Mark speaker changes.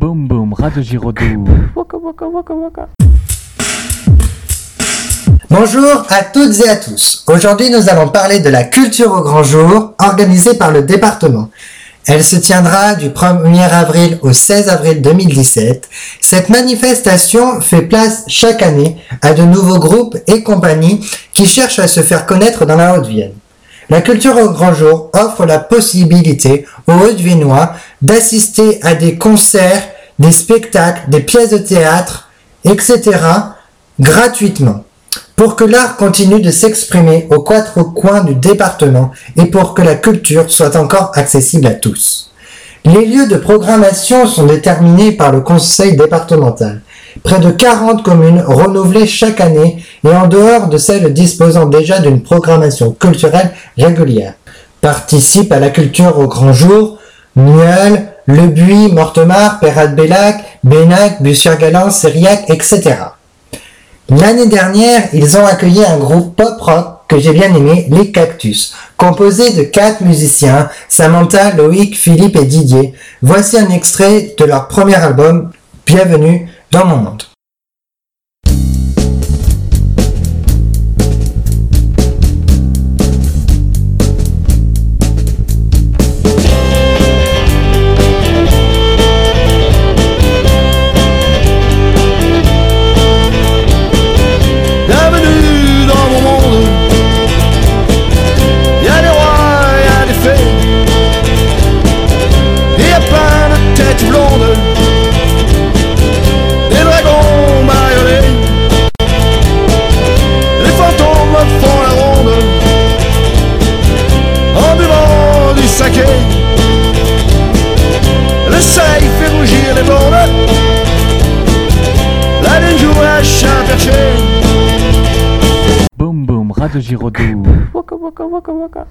Speaker 1: Boum boum, Radio Giraudoux. Waka waka waka waka.
Speaker 2: Bonjour à toutes et à tous. Aujourd'hui, nous allons parler de la culture au grand jour organisée par le département. Elle se tiendra du 1er avril au 16 avril 2017. Cette manifestation fait place chaque année à de nouveaux groupes et compagnies qui cherchent à se faire connaître dans la Haute-Vienne. La culture au grand jour offre la possibilité aux Haute-Viennois d'assister à des concerts, des spectacles, des pièces de théâtre, etc. gratuitement pour que l'art continue de s'exprimer aux quatre coins du département et pour que la culture soit encore accessible à tous. Les lieux de programmation sont déterminés par le conseil départemental. Près de 40 communes renouvelées chaque année et en dehors de celles disposant déjà d'une programmation culturelle régulière. Participent à la culture au grand jour Nuel, Le Buis, Mortemart, Perrat-Bellac, Bénac, Bussière-Galant, Sériac, etc. L'année dernière, ils ont accueilli un groupe pop-rock que j'ai bien aimé, les Cactus, composé de quatre musiciens, Samantha, Loïc, Philippe et Didier. Voici un extrait de leur premier album, Bienvenue dans mon monde.
Speaker 3: Bienvenue chat perché.
Speaker 1: Boum boum, Radio Giraudoux. Waka waka waka waka.